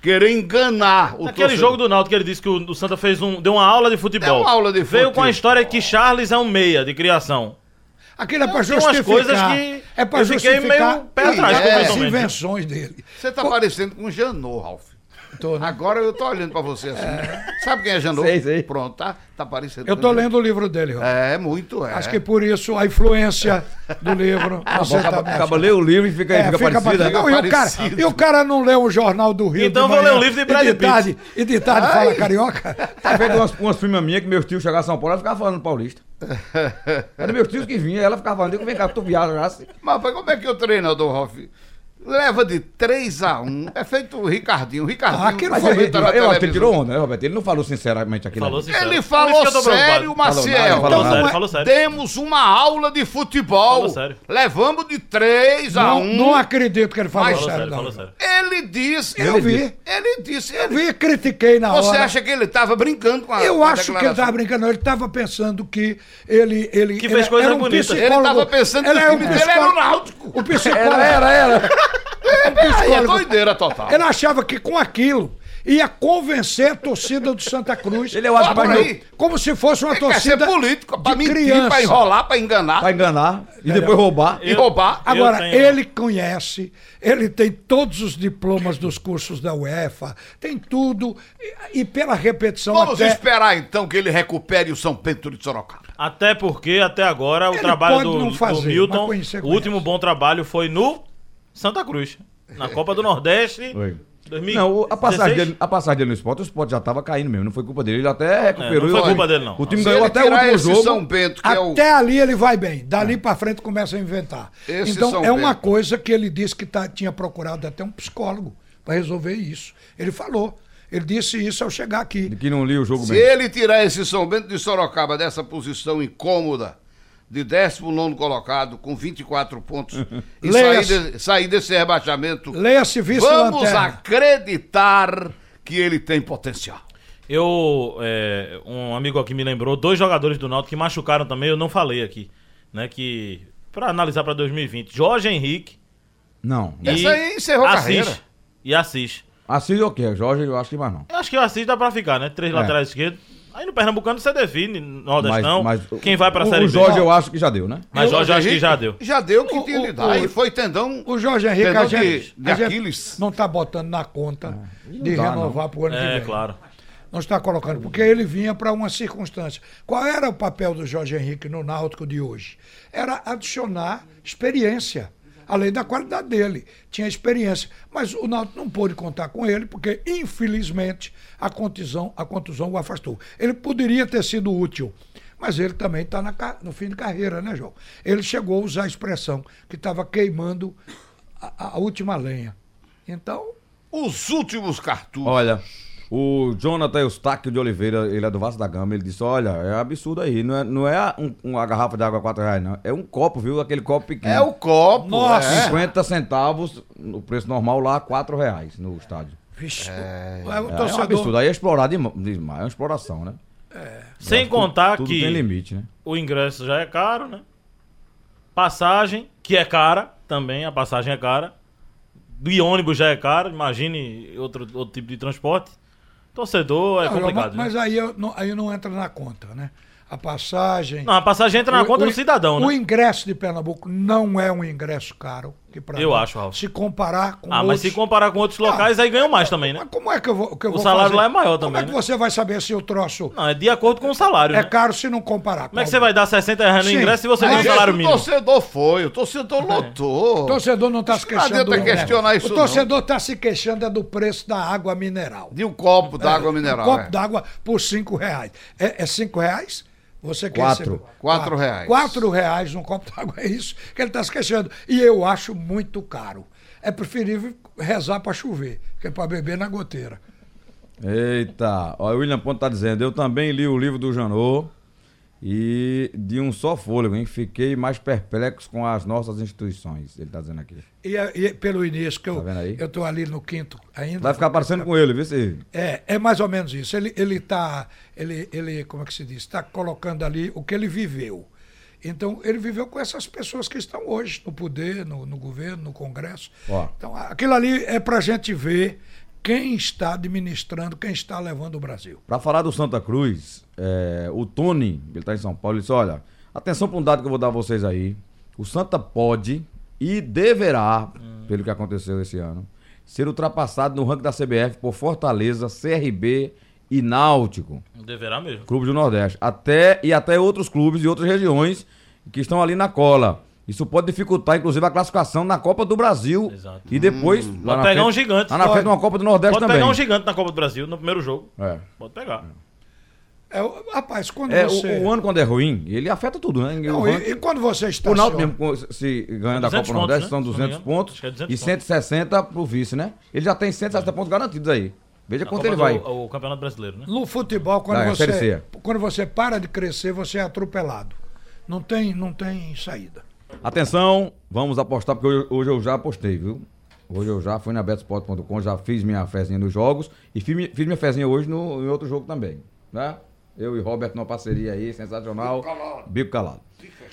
Querer enganar o torcedor. jogo do Náutico que ele disse que o, Santa fez um, deu uma aula de futebol. Deu uma aula de Veio fute. com a história que Charles é um meia de criação. Aquilo é para Tem umas justificar. coisas que é para eu fiquei justificar meio pé atrás o as invenções dele. Você tá parecendo com o Janot, Ralf. Tô, né? Agora eu tô olhando pra você assim. Sabe quem é Janot? Sei, sei. Pronto, tá, tá parecendo Eu tô lendo o livro dele. Ó. É, muito, é. Acho que por isso a influência do livro. Você <laughs> tá Acaba, me acaba lê o livro e fica, É, fica, fica parecido. né? Não, e, o cara, e o cara não lê o Jornal do Rio. Então de vou ler o livro de e Brad de Pitt. tarde, E de tarde fala carioca. <laughs> Tá vendo umas, umas primas minhas que meus tios chegavam a São Paulo, ela ficava falando paulista. <laughs> Era meus tios que vinham, ela ficava falando, vem cá, tu viaja já. assim. Mas como é que o treinador, Ralf, leva de 3 a 1 É feito o Ricardinho. O Ricardinho Ah, aquilo Mas foi- ele, eu ele tirou onda, né, Roberto? Ele não falou sinceramente aquilo. Falou sincero. Ele falou eu sério. Maciel. Falou falou sério, nada. falou sério. Temos uma aula de futebol. Falou sério. Levamos de 3 a Não, 1 não acredito que ele falou Mas- Falou sério. falou sério. Ele disse. Eu ele vi. disse- Ele disse. Eu Ele, vi, critiquei na você hora. acha que ele estava brincando com a Eu com a acho que ele estava brincando, ele estava pensando que ele. ele Que ele fez era um bonitas. psicólogo. Ele tava pensando que Ele era um o. Náutico. O psicólogo. Era, era, era. Aí é doideira total. Ele achava que com aquilo ia convencer a torcida do Santa Cruz. Ele, eu Ah, mais por no- aí. Como se fosse uma Ele quer ser torcida político, pra de mentir, criança. pra enrolar, pra enganar pra enganar e depois roubar. e roubar. Agora, tenho- ele conhece, ele tem todos os diplomas dos cursos da UEFA, tem tudo, e, e pela repetição Vamos até... esperar então que ele recupere o São Pedro de Sorocaba. Até porque, até agora, o Ele trabalho do, do fazer, mas Milton, conhecer, o conhece. último bom trabalho foi no Santa Cruz. Na Copa do Nordeste. <laughs> Foi. 2016. Não, a passagem, dele, a passagem dele no esporte, o esporte já tava caindo mesmo, não foi culpa dele. Ele até recuperou. É, não foi culpa dele, não. O time Se ganhou até o último jogo. São Bento, que é o... Até ali ele vai bem, dali pra frente começa a inventar. Esse então São é uma Bento. coisa que ele disse que tá- tinha procurado até um psicólogo para resolver isso. Ele falou, ele disse isso ao chegar aqui. De que não lia o jogo Se mesmo. ele tirar esse São Bento de Sorocaba dessa posição incômoda, de 19 colocado, com 24 pontos, <laughs> e sair, de- sair desse rebaixamento, Leia-se vamos acreditar que ele tem potencial. Eu, é, um amigo aqui me lembrou, dois jogadores do Náutico que machucaram também, eu não falei aqui, né, que para analisar para 2020, Jorge Henrique Não. e Essa aí encerrou a carreira. E Assis. Assis o quê? Jorge, eu acho que mais não. Eu acho que o Assis dá pra ficar, né? Três É. laterais esquerdos. Aí no Pernambucano você define, no Nordestão, Mas- não. quem vai pra o, Série O B. Jorge eu acho que já deu, né? Mas Jorge acho que já deu. Já deu o que O- tinha o- de dar. o- Aí foi tendão. O Jorge Henrique, Tendão a gente, de- de Aquiles. não está botando na conta de dá, renovar para o ano que É, vem. claro. Não está colocando, porque ele vinha para uma circunstância. Qual era o papel do Jorge Henrique no Náutico de hoje? Era adicionar experiência, além da qualidade dele. Tinha experiência. Mas o Náutico não pôde contar com ele, porque, infelizmente, a contusão, a contusão o afastou. Ele poderia ter sido útil. Mas ele também está no fim de carreira, né, João? Ele chegou a usar a expressão que estava queimando a, a última lenha. Então, Os últimos cartuchos. Olha, o Jonathan Eustáquio de Oliveira, ele é do Vasco da Gama, ele disse, olha, é absurdo aí, não é, não é um- uma garrafa de água a 4 reais, não. É um copo, viu? Aquele copo pequeno. É o copo. Nossa. é. 50 centavos, no preço normal lá, 4 reais no estádio. vixe, o É, é um torcedor. absurdo. Aí é explorar dema- demais, é uma exploração, né? Sem Tudo- contar tudo que tem limite, né? o ingresso já é caro, né? Passagem, que é cara, também a passagem é cara. De ônibus já é caro, imagine outro, outro tipo de transporte. Torcedor é Não, complicado. mas né? aí, eu não, aí não entra na conta, né? A passagem. Não, a passagem entra na o- conta o- do cidadão, O né? ingresso de Pernambuco não é um ingresso caro. Que pra Eu mim, acho, Ralf. Se comparar com Ah, mas outros... se comparar com outros locais, aí ganham mais também, né? Mas como é que eu vou, que eu O vou salário fazer? lá é maior Como também, é que né? você vai saber se o troço Não, é de acordo com o salário, é né? caro se não comparar? Como é que você vai dar 60 reais no Sim, ingresso se você mas tem um Mas salário o mínimo? torcedor foi, o torcedor lotou. O torcedor não está se Não queixando do ingresso. questionar isso, O torcedor está se queixando é do preço da água mineral. De um copo d'água mineral. Um copo é. d'água por cinco reais. É, é cinco reais? Você quer Quatro. receber- Quatro reais. Quatro reais um copo d'água, é isso que ele está se queixando. E eu acho muito caro. É preferível rezar para chover, que é para beber na goteira. Eita, o William Ponto tá dizendo, eu também li o livro do Janot E de um só fôlego, hein? Fiquei mais perplexo com as nossas instituições, ele tá dizendo aqui. E, e pelo início, que eu, Tá eu tô ali no quinto ainda. Vai ficar parecendo com ele, viu? Se... É, é mais ou menos isso. Ele, ele tá, ele, ele, como é que se diz? Está colocando ali o que ele viveu. Então, ele viveu com essas pessoas que estão hoje no poder, no, no governo, no Congresso. Ó. Então, aquilo ali é para a gente ver quem está administrando, quem está levando o Brasil. Pra falar do Santa Cruz, é, o Tony, ele tá em São Paulo, ele disse: olha, atenção para um dado que eu vou dar a vocês aí. O Santa pode e deverá, pelo que aconteceu esse ano, ser ultrapassado no ranking da CBF por Fortaleza, CRB e Náutico, Deverá mesmo. clubes do Nordeste. Até, e até outros clubes de outras regiões que estão ali na cola. Isso pode dificultar, inclusive, a classificação na Copa do Brasil. Exato. E depois. lá Pode pegar frente- um gigante. Lá na frente, Pode. uma Copa do Nordeste Pode também. pegar um gigante na Copa do Brasil no primeiro jogo. É. Pode pegar. É, o- rapaz, quando É, você. o, o ano quando é ruim, ele afeta tudo, né? Não, O ranking- e, e quando você está. O Náutico mesmo, se ganhando a 200 Copa pontos, Nordeste, né? são Se não me 200 engano. pontos é 200 e pontos. 160 pro vice, né? Ele já tem 160 pontos garantidos aí. Veja Na quanto Copa ele do- vai. O, Campeonato Brasileiro, né? No futebol, quando, Ah, é, você, quando você para de crescer, você é atropelado. Não tem, não tem saída. Atenção, vamos apostar, porque hoje, hoje eu já apostei, viu? Hoje eu já fui na betsport.com, já fiz minha fezinha nos jogos e fiz, fiz minha fezinha hoje no, em outro jogo também, né? Eu e Robert numa parceria aí, sensacional. Bico calado.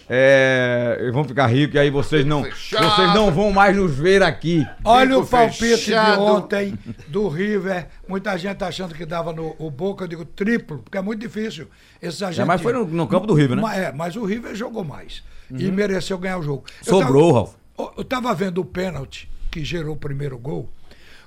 É, e vamos ficar ricos e aí vocês não, fechado. vocês não vão mais nos ver aqui. Olha Bico o palpite fechado. de ontem do River. Muita gente achando que dava no o Boca, eu digo triplo, porque é muito difícil. Esses argentinos. mas foi no- no campo do River, né? Mas, é, mas o River jogou mais. E mereceu ganhar o jogo. Eu Sobrou, tava- Ralf. Eu- Eu tava vendo o pênalti que gerou o primeiro gol.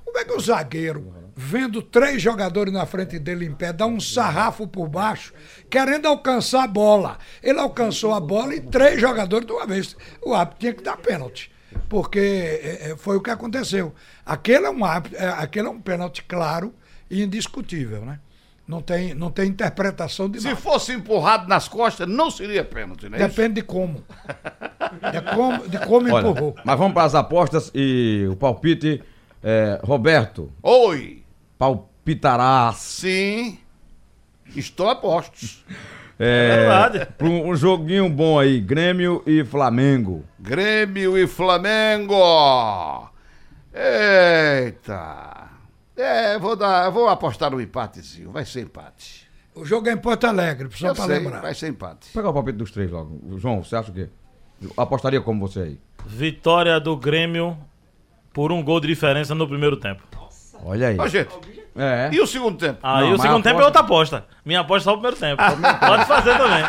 Como é que o zagueiro, vendo três jogadores na frente dele em pé, dá um sarrafo por baixo, querendo alcançar a bola? Ele alcançou a bola e três jogadores de uma vez. O árbitro tinha que dar pênalti. Porque é, é, foi o que aconteceu. Aquele é um árbitro, é, aquele é um pênalti claro e indiscutível, né? Não tem, não tem interpretação de Se nada. fosse empurrado nas costas, não seria pênalti, né? Depende de como. De como, de como Olha, empurrou. mas vamos para as apostas e o palpite. É, Roberto, Oi, palpitarás. sim, estou a postos. <laughs> É, verdade. pra um, um joguinho bom aí, Grêmio e Flamengo. Grêmio e Flamengo. Eita. É, vou dar, vou apostar no empatezinho, vai ser empate. O jogo é em Porto Alegre, só para sei, lembrar. vai ser empate. Vou pegar o palpite dos três logo. João, você acha o quê? Eu apostaria como você aí. Vitória do Grêmio por um gol de diferença no primeiro tempo. Olha aí. Ó, gente, É. e o segundo tempo? Aí Não, o mas segundo a tempo é aposta- outra aposta. Minha aposta é só o primeiro tempo. <laughs> Pode fazer também.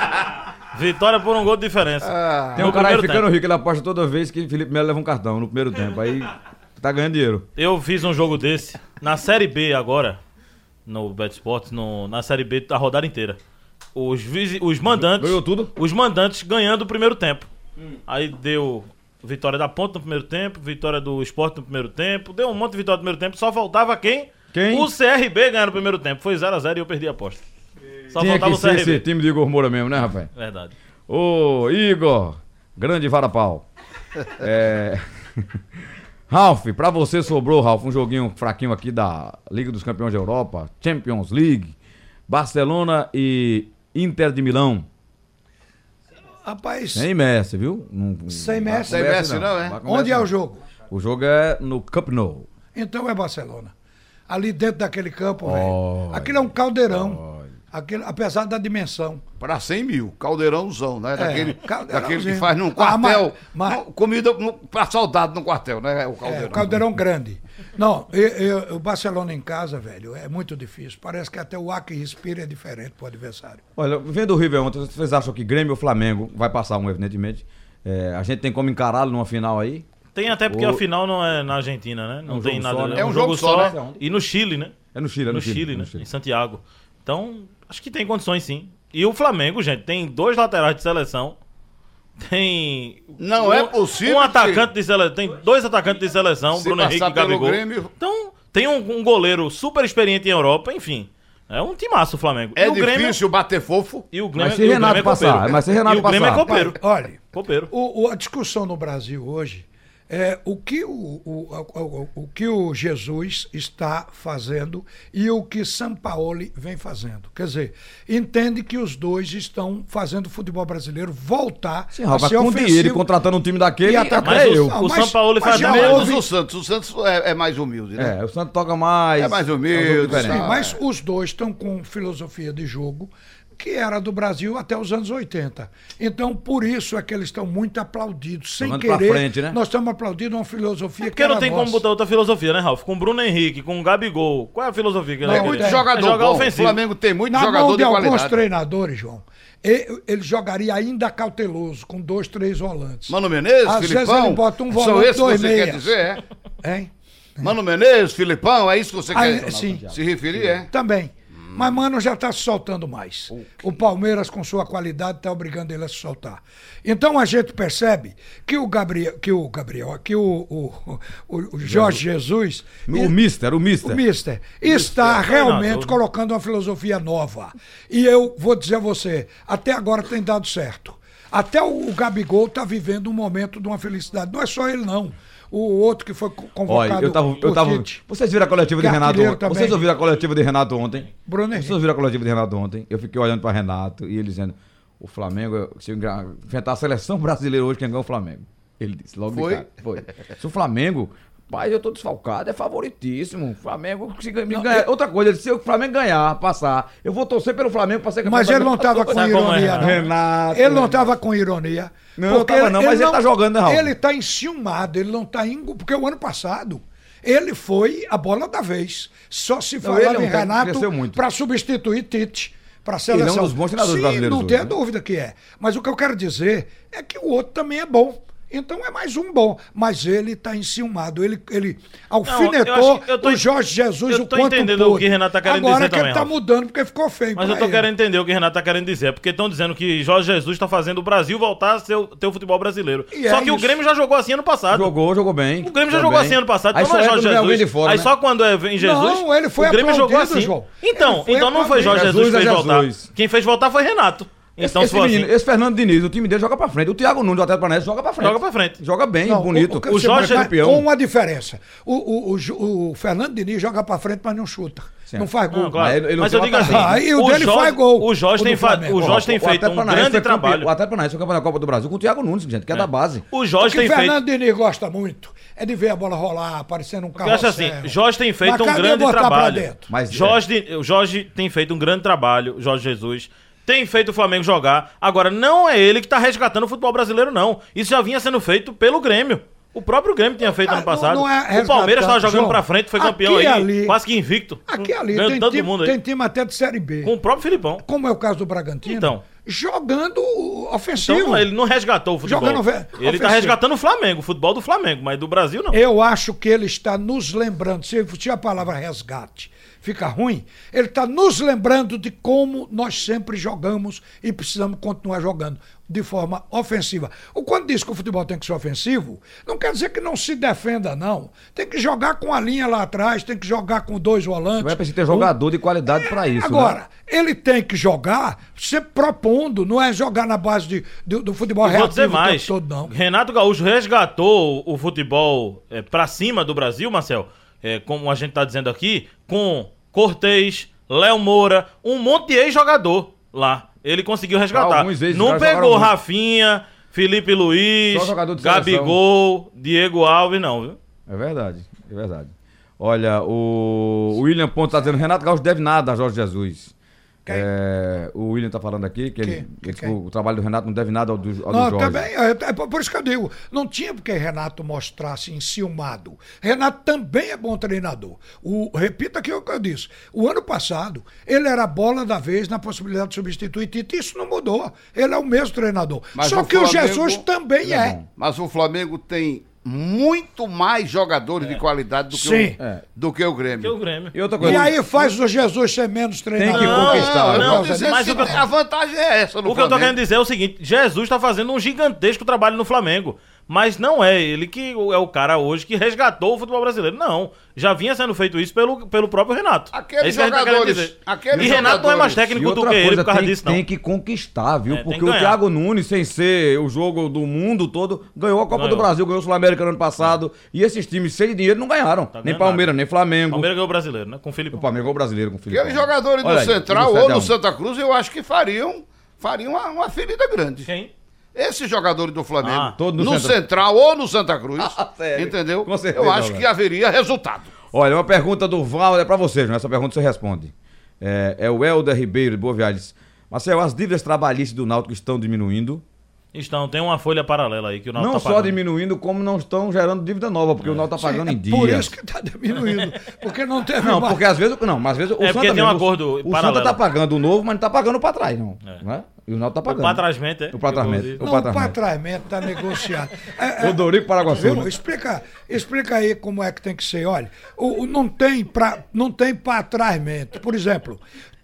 Vitória por um gol de diferença. Ah, Tem um No cara aí primeiro ficando tempo. rico, ele aposta toda vez que Felipe Melo leva um cartão no primeiro tempo. Aí tá ganhando dinheiro. Eu fiz um jogo desse na Série B agora, no Bet Sports, no, na Série B da rodada inteira. Os, visi- os mandantes. Ganhou tudo? Os mandantes ganhando o primeiro tempo. Aí deu vitória da Ponta no primeiro tempo, vitória do Sport no primeiro tempo, deu um monte de vitória no primeiro tempo, só faltava quem? Quem? O CRB ganhar no primeiro tempo. Foi 0x0 e eu perdi a aposta. Só Tinha faltava que o ser CRB. esse time de Igor Moura mesmo, né, rapaz? Verdade. Ô, Igor, grande varapau. É... <laughs> Ralf, pra você sobrou, Ralf, um joguinho fraquinho aqui da Liga dos Campeões da Europa, Champions League, Barcelona e Inter de Milão. Rapaz, Sem Messi, viu? Não, Sem Messi. Sem Messi não, é? Onde é o jogo? O jogo é no Camp Nou. Então é Barcelona. Ali dentro daquele campo, velho. Aquilo é um caldeirão. Aquilo, apesar da dimensão. Para 100 mil, caldeirãozão, né? Daquele, caldeirãozinho. daquele que faz num Ah, mas- quartel. mas- no- comida pra soldado no quartel, né? O É, caldeirão. o caldeirão grande. Não, eu- eu- o Barcelona em casa, velho, é muito difícil. Parece que até o ar que respira é diferente pro adversário. Olha, vendo o River ontem, vocês acham que Grêmio ou Flamengo vai passar um, evidentemente? É, a gente tem como encará-lo numa final aí? Tem até porque O- a final não é na Argentina, né? Não um tem nada. só, né? É um jogo só, né? E no Chile, né? É no Chile, é no, Chile, né? no Chile. Em Santiago. Então, acho que tem condições sim. E o Flamengo, gente, tem dois laterais de seleção. Tem. Não é possível Um que- atacante de seleção. Tem dois atacantes de seleção, Se Bruno Henrique e Gabigol. Grêmio- Então, tem um, um goleiro super experiente em Europa, enfim. É um timaço o Flamengo. É e o Grêmio, difícil bater fofo. E o Grêmio, Mas se o Renato é passar, mas se Renato E o Grêmio passar. é copeiro. Olha, Copeiro. o, o- a discussão no Brasil hoje é, o, que o, o, o, o- que o Jesus está fazendo e o que Sampaoli vem fazendo. Quer dizer, entende que os dois estão fazendo o futebol brasileiro voltar Sim, a ser com ofensivo. dinheiro contratando um time daquele, E até. Mas eu. o, o mas- São Paulo mas faz menos. Houve- o Santos. O Santos é, é mais humilde, né? É, o Santos toca mais. É mais humilde, é um sabe? Sim, mas os dois estão com filosofia de jogo que era do Brasil até os anos 80. Então, por isso é que eles estão muito aplaudidos, sem Jogando pra querer. frente, né? Nós estamos aplaudindo uma filosofia que Porque não tem como nossa. botar outra filosofia, né, Ralf? Com o Bruno Henrique, com o Gabigol. Qual é a filosofia que vai Muito tem. jogador É jogar bom. O ofensivo. Flamengo tem muito Na jogador mão de de alguns qualidade. treinadores, João, ele, jogaria ainda cauteloso, com dois, três volantes. Mano Menezes, Às vezes Filipão. ele bota um São volante, esses que você quer meias. dizer, é? Hein? Mano Menezes, Filipão, é isso que você Aí, quer sim. se referir, é? Também. Mas Mano já está se soltando mais. O Palmeiras, com sua qualidade, está obrigando ele a se soltar. Então a gente percebe que o Gabriel, que o Gabriel, que o, o, o- o Jorge Jesus, O Mister, o Mister. o Mister, está é realmente treinador. colocando uma filosofia nova. E eu vou dizer a você, até agora tem dado certo. Até o, o Gabigol está vivendo um momento de uma felicidade. Não é só ele, não. O outro que foi co- convocado Olha, eu tava. Eu por tava Tite. vocês viram a coletiva de Renato ontem? também. Vocês ouviram a coletiva de Renato ontem? Bruno Vocês Henrique. ouviram a coletiva de Renato ontem? Eu fiquei olhando pra Renato e ele dizendo: o Flamengo, se enfrentar a seleção brasileira hoje, quem ganha é o Flamengo. Ele disse logo de Foi? cara. Foi. Se o Flamengo. Pai, eu tô desfalcado, é favoritíssimo. O Flamengo, se ganha, Não, ganha- eu- outra coisa, ele disse, se o Flamengo ganhar, passar, eu vou torcer pelo Flamengo pra ser campeão. Mas ele não estava com é, ironia, não. Renato, Ele não estava com ironia. Não, tava não, mas ele tá jogando, né, Raul? Ele está enciumado, ele não está indo. Porque o ano passado, ele foi a bola da vez. Só se ele falava é um em Renato para substituir Tite. Para a Ele é um seleção. dos bons treinadores Sim, brasileiros Não tenha né? dúvida que é. Mas o que eu quero dizer é que o outro também é bom. Então é mais um bom. Mas ele está enciumado. Ele, ele alfinetou eu acho que eu tô o Jorge Jesus eu o tô quanto entendendo pôde. o que Renato tá querendo Agora dizer que ele também, tá Ralf. mudando porque ficou feio. Mas eu tô ele. querendo entender o que o Renato tá querendo dizer. Porque estão dizendo que Jorge Jesus tá fazendo o Brasil voltar a ser o, ter o futebol brasileiro. E é Só que o isso. Grêmio já jogou assim ano passado. Jogou, jogou bem. O Grêmio já Jogou bem. assim ano passado, Aí então não é só Jorge Jesus. de fora, Aí né? só quando é, vem Jesus, Não, ele foi o Grêmio jogou assim. João. Então, então não foi Jorge. Jesus que fez é voltar. Jesus. Quem fez voltar foi Renato. Esse, Então, esse se for menino, assim, esse Fernando Diniz, o time dele joga pra frente. O Thiago Nunes, do Atlético Paranaense, joga pra frente. Joga pra frente. Joga bem, Não, bonito. o, O Jorge- mas campeão. Com uma diferença. O, o, o, o Fernando Diniz joga pra frente, mas não chuta. Certo. Não faz gol. Não, claro. Mas ele- Mas eu digo assim, e o dele Jorge, faz gol, O Jorge o tem, fa- o Jorge tem O feito Atlético um grande campeão- trabalho. O Atlético Paranaense foi campeão da Copa do Brasil com o Thiago Nunes, gente, que é, da base. O O Jorge que tem feito. Fernando Diniz gosta muito é de ver a bola rolar, aparecendo um carro. Eu acho assim, Jorge tem feito um grande trabalho. Mas, é. O Jorge tem feito um grande trabalho, Jorge Jesus. Tem feito o Flamengo jogar. Agora, não é ele que tá resgatando o futebol brasileiro, não. Isso já vinha sendo feito pelo Grêmio. O próprio Grêmio tinha feito Ah, ano passado. não- não é o Palmeiras tava resgatando, jogando pra frente, foi campeão Aqui aí, ali- quase que invicto. Aqui ali tem todo time, mundo aí. tem time até de Série B. Com o próprio Filipão. Como é o caso do Bragantino. Então. Jogando ofensivo. Então, ele não resgatou o futebol. Jogando ele tá ofensivo. resgatando o Flamengo, o futebol do Flamengo, mas do Brasil não. Eu acho que ele está nos lembrando, se se a palavra resgate fica ruim, ele está nos lembrando de como nós sempre jogamos e precisamos continuar jogando de forma ofensiva. O quando diz que o futebol tem que ser ofensivo, não quer dizer que não se defenda, não. Tem que jogar com a linha lá atrás, tem que jogar com dois volantes. Vai precisar ter jogador de qualidade pra isso. Agora, né? ele tem que jogar sempre propondo, não é jogar na base de, do, do futebol dizer reativo o tempo mais. todo, não. Renato Gaúcho resgatou o futebol é, pra cima do Brasil, Marcel, é, como a gente tá dizendo aqui, com Cortez, Léo Moura, um monte de ex-jogador lá. Ele conseguiu resgatar. Alguns ex- Não pegou. Rafinha, Felipe Luiz. Gabigol, Diego Alves, não, viu? É verdade, é verdade. Olha, o William Ponte tá dizendo, Renato Gaúcho deve nada a Jorge Jesus. Quem? É, o William tá falando aqui que, ele, que o, o trabalho do Renato não deve nada ao do, ao do Não, Jorge. também, é, é por por isso que eu digo, não tinha porque Renato mostrasse enciumado. Renato também é bom treinador. O, repita aqui o que eu disse. O ano passado, ele era a bola da vez na possibilidade de substituir Tite. Isso não mudou. Ele é o mesmo treinador. Mas Só o que o Flamengo- Jesus também é. é. Mas o Flamengo tem muito mais jogadores de qualidade do que, Sim. o, É. do que o Que o Grêmio. Grêmio. E outra E coisa, aí faz o Jesus ser menos treinador. que conquistar, Não, eu não, dizendo mas a vantagem é essa no O que eu tô Flamengo. querendo dizer é o seguinte: Jesus tá fazendo um gigantesco trabalho no Flamengo. Mas não é ele que é o cara hoje que resgatou o futebol brasileiro. Não. Já vinha sendo feito isso pelo, pelo próprio Renato. Aqueles É tá jogadores- dizer. aqueles e Renato não é mais técnico do que ele por causa tem, disso, não. tem que conquistar, viu? É, Porque que o. Thiago Nunes, sem ser o jogo do mundo todo, ganhou a Copa Ganhou. do Brasil, ganhou o Sul-América no ano passado. E esses times sem dinheiro não ganharam. nem ganhando Palmeiras, nem Flamengo. Palmeiras ganhou o brasileiro, né? Com o Felipe. O Palmeiras ganhou o brasileiro com o Felipe. Aqueles jogadores do aí, Central ou 7 a 1. do Santa Cruz, eu acho que fariam, fariam uma, uma ferida grande. Quem? Esses jogadores do Flamengo, Ah, todo no no, Central. Central ou no Santa Cruz, <laughs> Ah, entendeu? Com certeza, eu acho velho. que haveria resultado. Olha, uma pergunta do Val, é pra você, João. Essa pergunta você responde. É, é o Helder Ribeiro, de Boa Viagem. Diz, Marcelo, as dívidas trabalhistas do Náutico estão diminuindo. Estão, tem uma folha paralela aí que o Náutico não tá só pagando. diminuindo, como não estão gerando dívida nova, porque o Náutico tá pagando É em dias. por isso que está diminuindo. Porque não teve Não, mais- porque às vezes. Não, mas às vezes o É Santa porque tem um acordo O, o paralelo. Santa tá pagando o novo, mas não tá pagando pra trás, não. É. Né? E o Náutico tá O pagando. é? O patrasmente. Inclusive. O Não, o patrasmente. patramento está negociado. É, é, O Dorico Paraguaçu. Explica, explica aí como é que tem que ser. Olha, o, o- não tem não tem patrasmente. Por exemplo,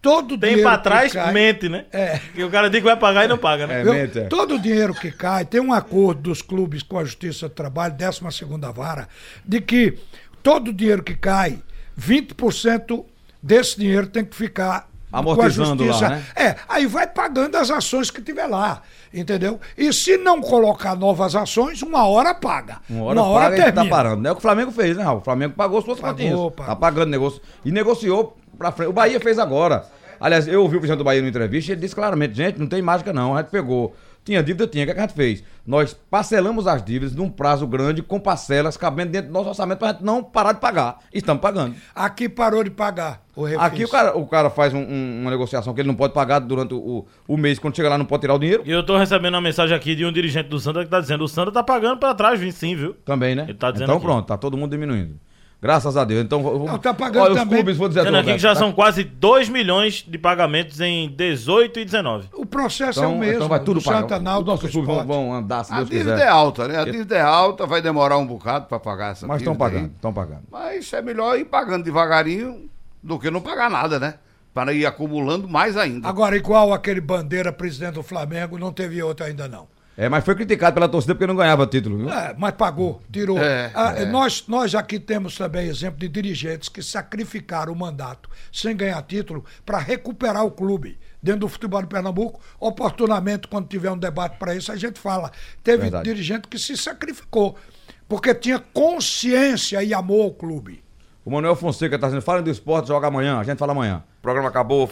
todo Tem dinheiro pra trás, cai, mente, né? É. Que o cara diz que vai pagar e não paga, né? É. mente, é. todo o dinheiro que cai, tem um acordo dos clubes com a Justiça do Trabalho, 12 segunda vara, de que todo o dinheiro que cai, 20% desse dinheiro tem que ficar Amortizando com a justiça. lá, né? É, aí vai pagando as ações que tiver lá, entendeu? E se não colocar novas ações, uma hora paga. Uma hora paga e tá parando. Não é o que o Flamengo fez, né, Raul? O Flamengo pagou suas Pagou, continhas. pagou. Tá pagando negócio. E negociou pra frente. O Bahia fez agora. Aliás, eu ouvi o presidente do Bahia na entrevista e ele disse claramente, gente, não tem mágica não. A gente pegou. Tinha dívida, tinha. O que, é a gente fez? Nós parcelamos as dívidas num prazo grande, com parcelas, cabendo dentro do nosso orçamento pra gente não parar de pagar. Estamos pagando. Aqui parou de pagar o refis. Aqui o cara, o cara faz um- um- uma negociação que ele não pode pagar durante o, o mês. Quando chega lá, não pode tirar o dinheiro. E eu tô recebendo uma mensagem aqui de um dirigente do Santa que tá dizendo: o Santa tá pagando pra trás, vim sim, viu? Também, né? Ele tá dizendo então aqui. pronto, tá todo mundo diminuindo. Graças a Deus. Então, eu vou- Não, tá pagando Olha, os também. clubes, vou dizer a Dizendo tu, aqui que já tá? são quase 2 milhões de pagamentos em 18 e 19. O processo é Então, o mesmo. então vai tudo do pagar. Santa Os Náutico nossos clubes vão, vão andar, se A Deus dívida quiser. é alta, né? A dívida é alta, vai demorar um bocado para pagar essa Mas estão dívida pagando, estão pagando. Mas é melhor ir pagando devagarinho do que não pagar nada, né? Para ir acumulando mais ainda. Agora, igual aquele Bandeira, presidente do Flamengo, não teve outro ainda não. É, mas foi criticado pela torcida porque não ganhava título, viu? É, mas pagou, tirou. É, Ah, é. Nós, nós aqui temos também exemplo de dirigentes que sacrificaram o mandato sem ganhar título para recuperar o clube. Dentro do futebol de Pernambuco, oportunamente, quando tiver um debate para isso, a gente fala. Teve Verdade. dirigente que se sacrificou, porque tinha consciência e amor ao clube. O Manuel Fonseca tá dizendo, falem do esporte, joga amanhã. A gente fala amanhã. O programa acabou.